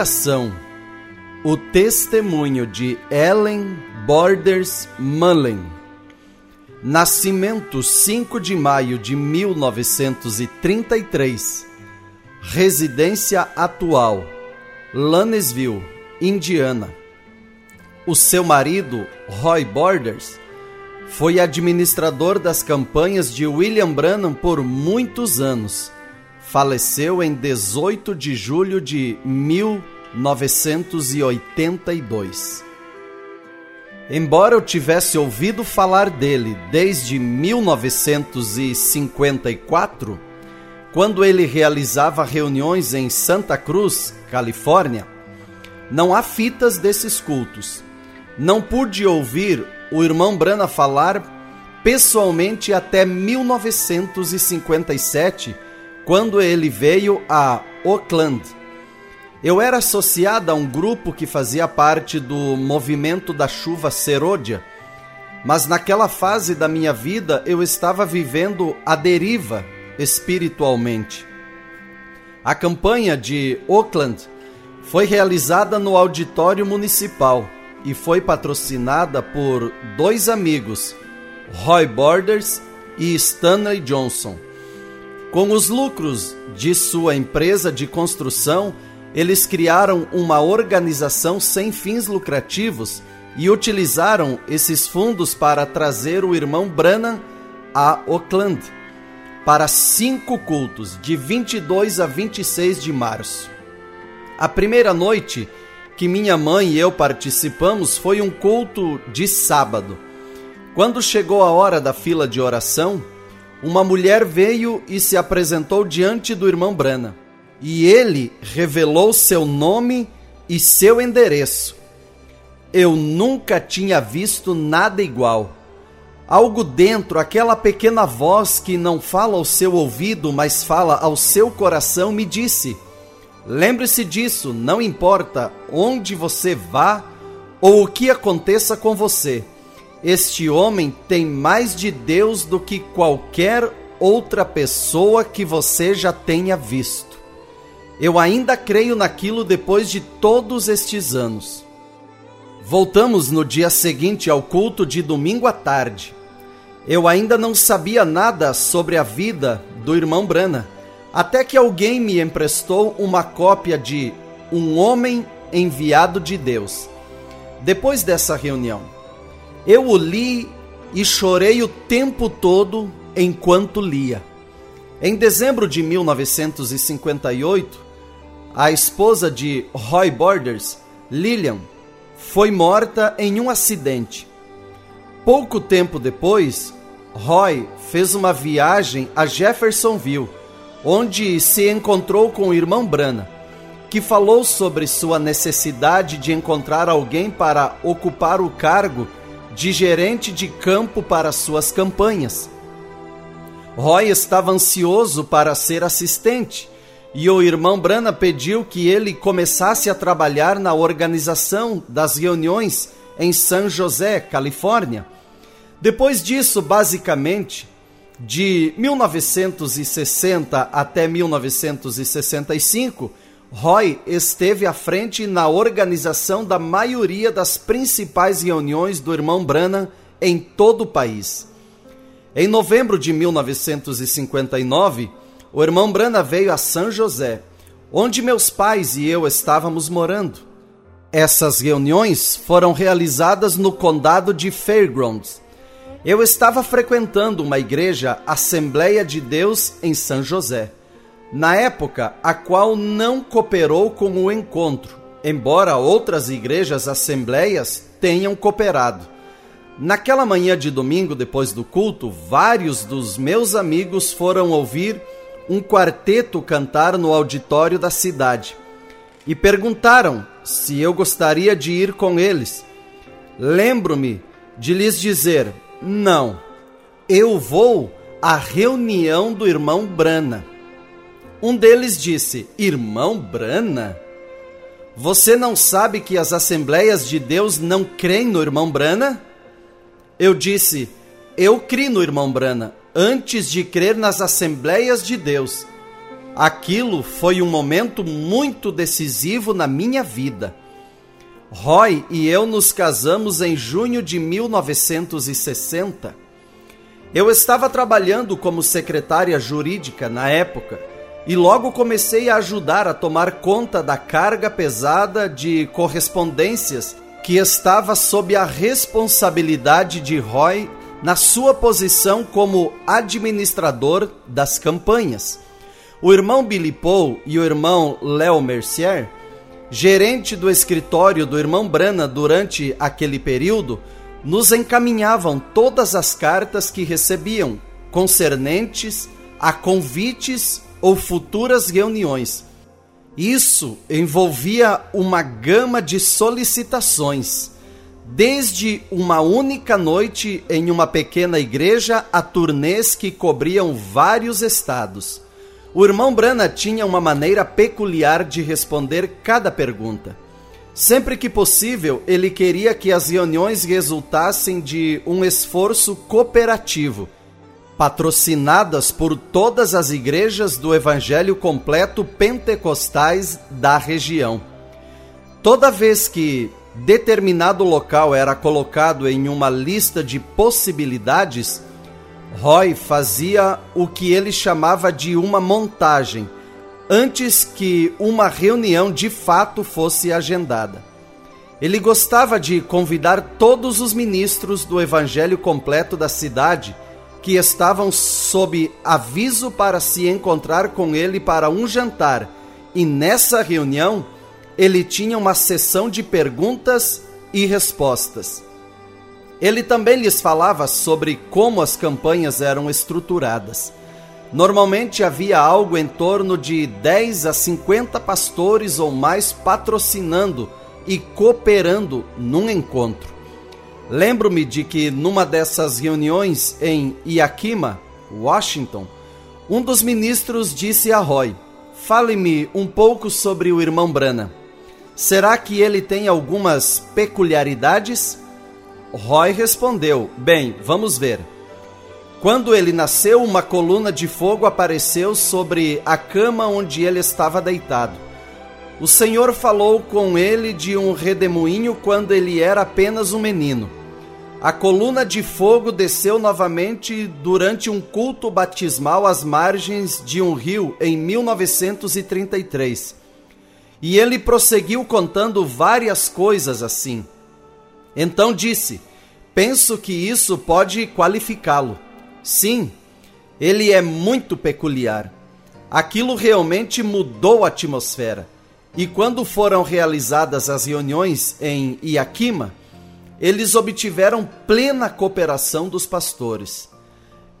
Livro Geração O testemunho de Ellen Borders Mullen. Nascimento 5 de maio de 1933 Residência atual Lanesville, Indiana. O seu marido, Roy Borders, foi administrador das campanhas de William Branham por muitos anos faleceu em 18 de julho de 1982. Embora eu tivesse ouvido falar dele desde 1954, quando ele realizava reuniões em Santa Cruz, Califórnia, não há fitas desses cultos. Não pude ouvir o irmão Brana falar pessoalmente até 1957 quando ele veio a Oakland. Eu era associada a um grupo que fazia parte do movimento da chuva serôdia, mas naquela fase da minha vida eu estava vivendo a deriva espiritualmente. A campanha de Oakland foi realizada no auditório municipal e foi patrocinada por dois amigos, Roy Borders e Stanley Johnson. Com os lucros de sua empresa de construção, eles criaram uma organização sem fins lucrativos e utilizaram esses fundos para trazer o irmão Branham a Oakland para cinco cultos, de 22 a 26 de março. A primeira noite que minha mãe e eu participamos foi um culto de sábado. Quando chegou a hora da fila de oração, uma mulher veio e se apresentou diante do irmão Brana, e ele revelou seu nome e seu endereço. Eu nunca tinha visto nada igual. Algo dentro, aquela pequena voz que não fala ao seu ouvido, mas fala ao seu coração, me disse: Lembre-se disso, não importa onde você vá ou o que aconteça com você. Este homem tem mais de Deus do que qualquer outra pessoa que você já tenha visto. Eu ainda creio naquilo depois de todos estes anos. Voltamos no dia seguinte ao culto de domingo à tarde. Eu ainda não sabia nada sobre a vida do irmão Brana, até que alguém me emprestou uma cópia de Um Homem Enviado de Deus. Depois dessa reunião, eu o li e chorei o tempo todo enquanto lia. Em dezembro de 1958, a esposa de Roy Borders, Lillian, foi morta em um acidente. Pouco tempo depois, Roy fez uma viagem a Jeffersonville, onde se encontrou com o irmão Brana, que falou sobre sua necessidade de encontrar alguém para ocupar o cargo de gerente de campo para suas campanhas. Roy estava ansioso para ser assistente e o irmão Brana pediu que ele começasse a trabalhar na organização das reuniões em San José, Califórnia. Depois disso, basicamente, de 1960 até 1965, Roy esteve à frente na organização da maioria das principais reuniões do irmão Branham em todo o país. Em novembro de 1959, o irmão Branham veio a São José, onde meus pais e eu estávamos morando. Essas reuniões foram realizadas no condado de Fairgrounds. Eu estava frequentando uma igreja Assembleia de Deus em São José na época a qual não cooperou com o encontro, embora outras igrejas assembleias tenham cooperado. Naquela manhã de domingo, depois do culto, vários dos meus amigos foram ouvir um quarteto cantar no auditório da cidade e perguntaram se eu gostaria de ir com eles. Lembro-me de lhes dizer: não, eu vou à reunião do irmão Brana. Um deles disse: Irmão Brana? Você não sabe que as Assembleias de Deus não creem no irmão Brana? Eu disse: Eu criei no irmão Brana antes de crer nas Assembleias de Deus. Aquilo foi um momento muito decisivo na minha vida. Roy e eu nos casamos em junho de 1960. Eu estava trabalhando como secretária jurídica na época e logo comecei a ajudar a tomar conta da carga pesada de correspondências que estava sob a responsabilidade de Roy na sua posição como administrador das campanhas. O irmão Billy Paul e o irmão Léo Mercier, gerente do escritório do irmão Brana durante aquele período, nos encaminhavam todas as cartas que recebiam concernentes a convites ou futuras reuniões. Isso envolvia uma gama de solicitações, desde uma única noite em uma pequena igreja a turnês que cobriam vários estados. O irmão Brana tinha uma maneira peculiar de responder cada pergunta. Sempre que possível, ele queria que as reuniões resultassem de um esforço cooperativo, patrocinadas por todas as igrejas do Evangelho completo pentecostais da região. Toda vez que determinado local era colocado em uma lista de possibilidades, Roy fazia o que ele chamava de uma montagem, antes que uma reunião de fato fosse agendada. Ele gostava de convidar todos os ministros do Evangelho completo da cidade que estavam sob aviso para se encontrar com ele para um jantar, e nessa reunião ele tinha uma sessão de perguntas e respostas. Ele também lhes falava sobre como as campanhas eram estruturadas. Normalmente havia algo em torno de 10 a 50 pastores ou mais patrocinando e cooperando num encontro. Lembro-me de que numa dessas reuniões em Yakima, Washington, um dos ministros disse a Roy: Fale-me um pouco sobre o irmão Brana. Será que ele tem algumas peculiaridades? Roy respondeu: Bem, vamos ver. Quando ele nasceu, uma coluna de fogo apareceu sobre a cama onde ele estava deitado. O Senhor falou com ele de um redemoinho quando ele era apenas um menino. A coluna de fogo desceu novamente durante um culto batismal às margens de um rio em 1933. E ele prosseguiu contando várias coisas assim. Então disse: Penso que isso pode qualificá-lo. Sim, ele é muito peculiar. Aquilo realmente mudou a atmosfera. E quando foram realizadas as reuniões em Yakima, eles obtiveram plena cooperação dos pastores.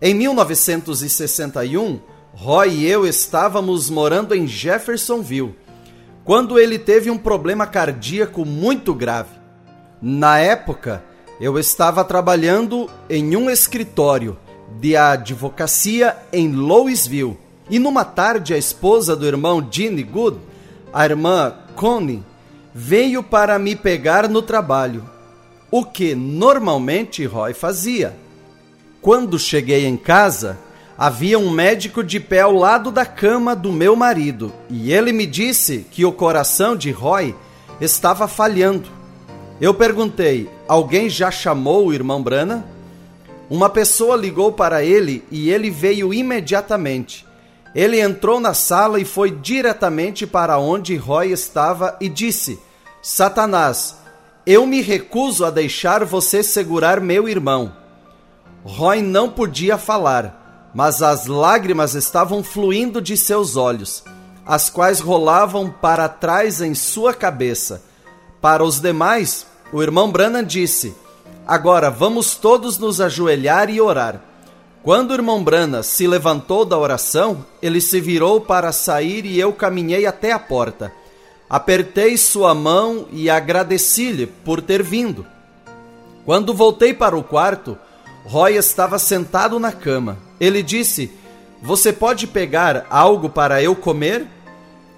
Em 1961, Roy e eu estávamos morando em Jeffersonville, quando ele teve um problema cardíaco muito grave. Na época, eu estava trabalhando em um escritório de advocacia em Louisville e numa tarde a esposa do irmão Gene Good, a irmã Connie, veio para me pegar no trabalho, o que normalmente Roy fazia. Quando cheguei em casa, havia um médico de pé ao lado da cama do meu marido e ele me disse que o coração de Roy estava falhando eu perguntei: alguém já chamou o irmão Brana? Uma pessoa ligou para ele e ele veio imediatamente. Ele entrou na sala e foi diretamente para onde Roy estava e disse: Satanás, eu me recuso a deixar você segurar meu irmão. Roy não podia falar, mas as lágrimas estavam fluindo de seus olhos, as quais rolavam para trás em sua cabeça. Para os demais, o irmão Branham disse: Agora vamos todos nos ajoelhar e orar. Quando o irmão Brana se levantou da oração, ele se virou para sair e eu caminhei até a porta. Apertei sua mão e agradeci-lhe por ter vindo. Quando voltei para o quarto, Roy estava sentado na cama. Ele disse: Você pode pegar algo para eu comer?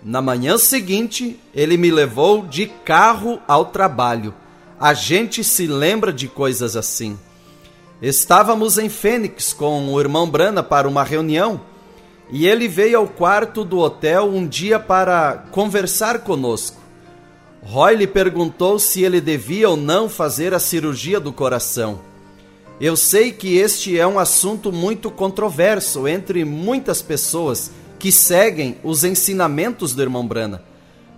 Na manhã seguinte, ele me levou de carro ao trabalho. A gente se lembra de coisas assim. Estávamos em Fênix com o irmão Brana para uma reunião E ele veio ao quarto do hotel um dia para conversar conosco. Roy lhe perguntou se ele devia ou não fazer a cirurgia do coração. Eu sei que este é um assunto muito controverso entre muitas pessoas que seguem os ensinamentos do irmão Brana,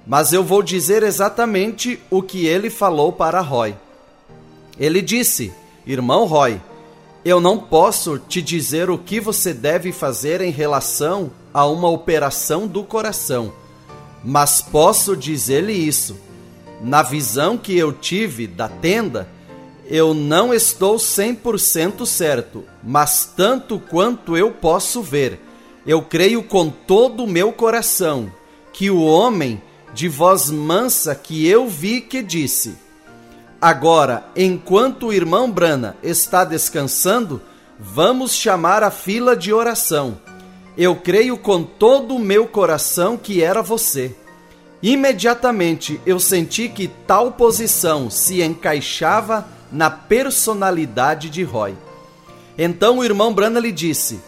mas eu vou dizer exatamente o que ele falou para Roy. Ele disse: Irmão Roy, eu não posso te dizer o que você deve fazer em relação a uma operação do coração, mas posso dizer-lhe isso. Na visão que eu tive da tenda, eu não estou 100% certo, mas tanto quanto eu posso ver, eu creio com todo o meu coração que o homem de voz mansa que eu vi que disse: Agora, enquanto o irmão Brana está descansando, vamos chamar a fila de oração. Eu creio com todo o meu coração que era você. Imediatamente eu senti que tal posição se encaixava na personalidade de Roy. Então o irmão Brana lhe disse: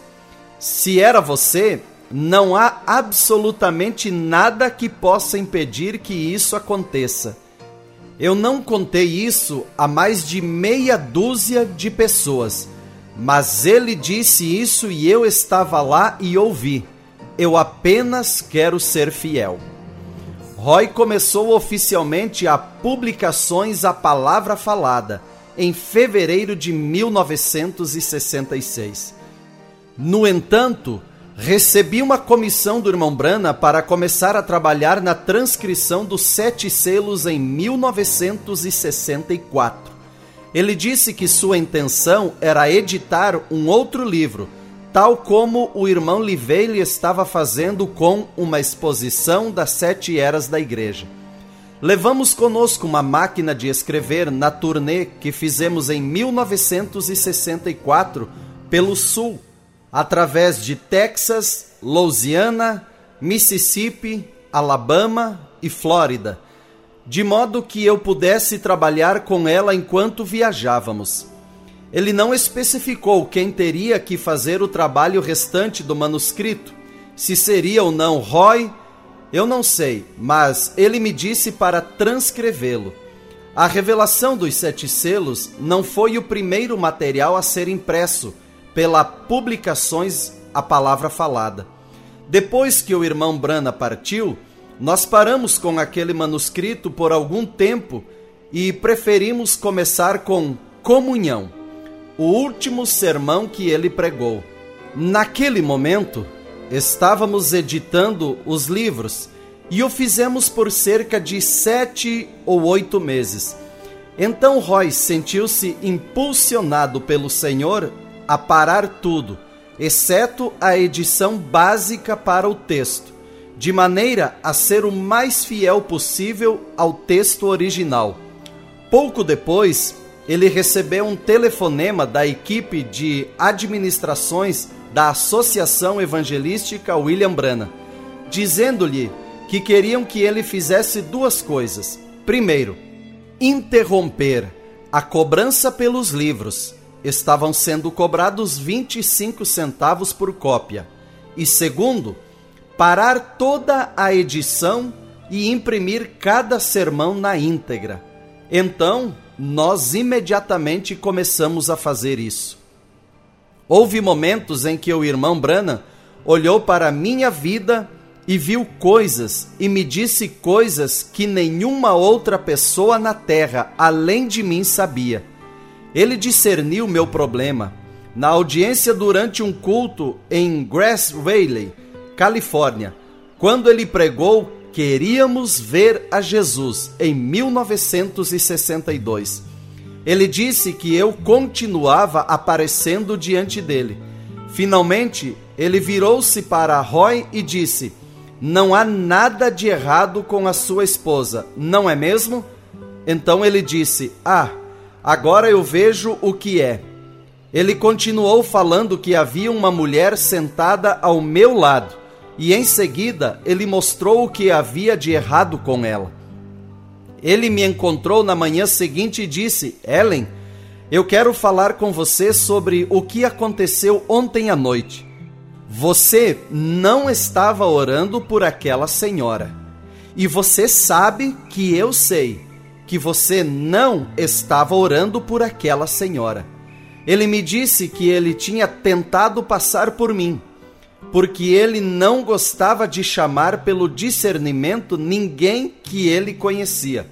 Se era você, não há absolutamente nada que possa impedir que isso aconteça. Eu não contei isso a mais de meia dúzia de pessoas, mas ele disse isso e eu estava lá e ouvi. Eu apenas quero ser fiel. Roy começou oficialmente a publicações A Palavra Falada em fevereiro de 1966. No entanto, Recebi uma comissão do irmão Brana para começar a trabalhar na transcrição dos Sete Selos em 1964. Ele disse que sua intenção era editar um outro livro, tal como o irmão Livelle estava fazendo com uma exposição das sete eras da igreja. Levamos conosco uma máquina de escrever na turnê que fizemos em 1964 pelo Sul através de Texas, Louisiana, Mississippi, Alabama e Flórida, de modo que eu pudesse trabalhar com ela enquanto viajávamos. Ele não especificou quem teria que fazer o trabalho restante do manuscrito, se seria ou não Roy, eu não sei, mas ele me disse para transcrevê-lo. A revelação dos sete selos não foi o primeiro material a ser impresso pela Publicações A Palavra Falada. Depois que o irmão Brana partiu, nós paramos com aquele manuscrito por algum tempo e preferimos começar com Comunhão, o último sermão que ele pregou. Naquele momento, estávamos editando os livros e o fizemos por cerca de sete ou oito meses. Então Roy sentiu-se impulsionado pelo Senhor a parar tudo, exceto a edição básica para o texto, de maneira a ser o mais fiel possível ao texto original. Pouco depois, ele recebeu um telefonema da equipe de administrações da Associação Evangelística William Brana, dizendo-lhe que queriam que ele fizesse duas coisas. Primeiro, interromper a cobrança pelos livros estavam sendo cobrados 25 centavos por cópia. E segundo, parar toda a edição e imprimir cada sermão na íntegra. Então, nós imediatamente começamos a fazer isso. Houve momentos em que o irmão Brana olhou para a minha vida e viu coisas e me disse coisas que nenhuma outra pessoa na terra além de mim sabia. Ele discerniu meu problema na audiência durante um culto em Grass Valley, Califórnia, quando ele pregou Queríamos ver a Jesus em 1962. Ele disse que eu continuava aparecendo diante dele. Finalmente, ele virou-se para Roy e disse: Não há nada de errado com a sua esposa, não é mesmo? Então ele disse: Ah, Agora eu vejo o que é. Ele continuou falando que havia uma mulher sentada ao meu lado, e em seguida ele mostrou o que havia de errado com ela. Ele me encontrou na manhã seguinte e disse: Ellen, eu quero falar com você sobre o que aconteceu ontem à noite. Você não estava orando por aquela senhora. E você sabe que eu sei que você não estava orando por aquela senhora. Ele me disse que ele tinha tentado passar por mim, porque ele não gostava de chamar pelo discernimento ninguém que ele conhecia.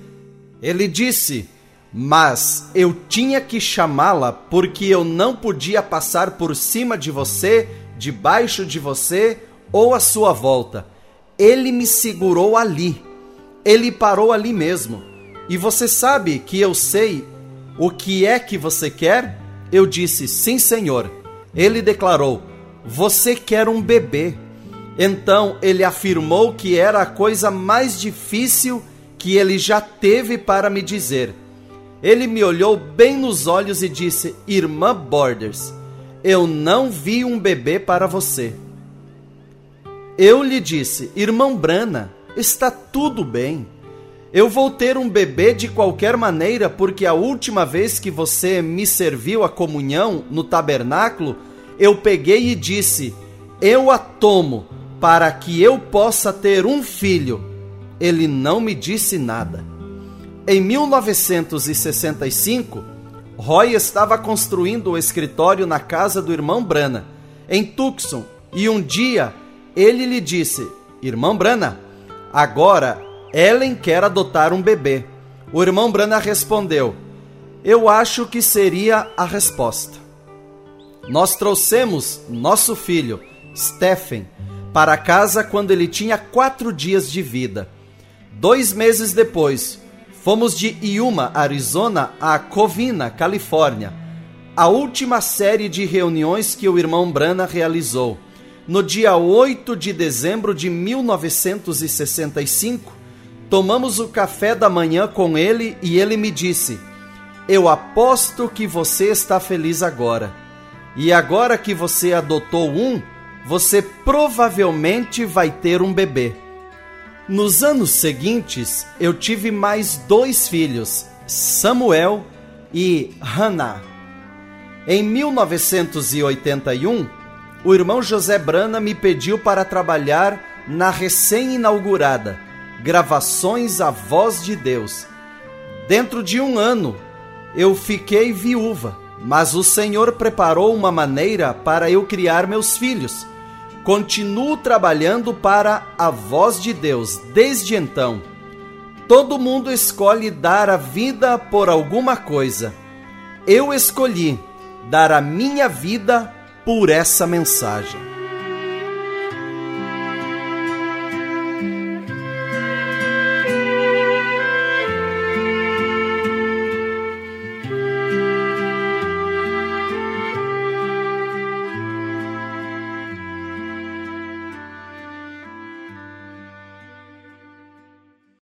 Ele disse: Mas eu tinha que chamá-la porque eu não podia passar por cima de você debaixo de você ou à sua volta. Ele me segurou ali. Ele parou ali mesmo. E você sabe que eu sei o que é que você quer? Eu disse: Sim, Senhor. Ele declarou: Você quer um bebê. Então ele afirmou que era a coisa mais difícil que ele já teve para me dizer. Ele me olhou bem nos olhos e disse: Irmã Borders, eu não vi um bebê para você. Eu lhe disse, irmão Brana, está tudo bem. Eu vou ter um bebê de qualquer maneira, porque a última vez que você me serviu a comunhão no tabernáculo, eu peguei e disse: Eu a tomo para que eu possa ter um filho. Ele não me disse nada. Em 1965, Roy estava construindo o escritório na casa do irmão Brana, em Tucson, e um dia ele lhe disse: Irmão Brana, agora Ellen quer adotar um bebê. O irmão Brana respondeu: Eu acho que seria a resposta. Nós trouxemos nosso filho, Stephen, para casa quando ele tinha quatro dias de vida. Dois meses depois, Fomos de Yuma, Arizona, a Covina, Califórnia. A última série de reuniões que o irmão Brana realizou. No dia 8 de dezembro de 1965, tomamos o café da manhã com ele e ele me disse: Eu aposto que você está feliz agora. E agora que você adotou um, você provavelmente vai ter um bebê. Nos anos seguintes, eu tive mais dois filhos, Samuel e Hannah. Em 1981, o irmão José Brana me pediu para trabalhar na recém-inaugurada Gravações à Voz de Deus. Dentro de um ano, eu fiquei viúva, mas o Senhor preparou uma maneira para eu criar meus filhos Continuo trabalhando para a voz de Deus desde então. Todo mundo escolhe dar a vida por alguma coisa. Eu escolhi dar a minha vida por essa mensagem.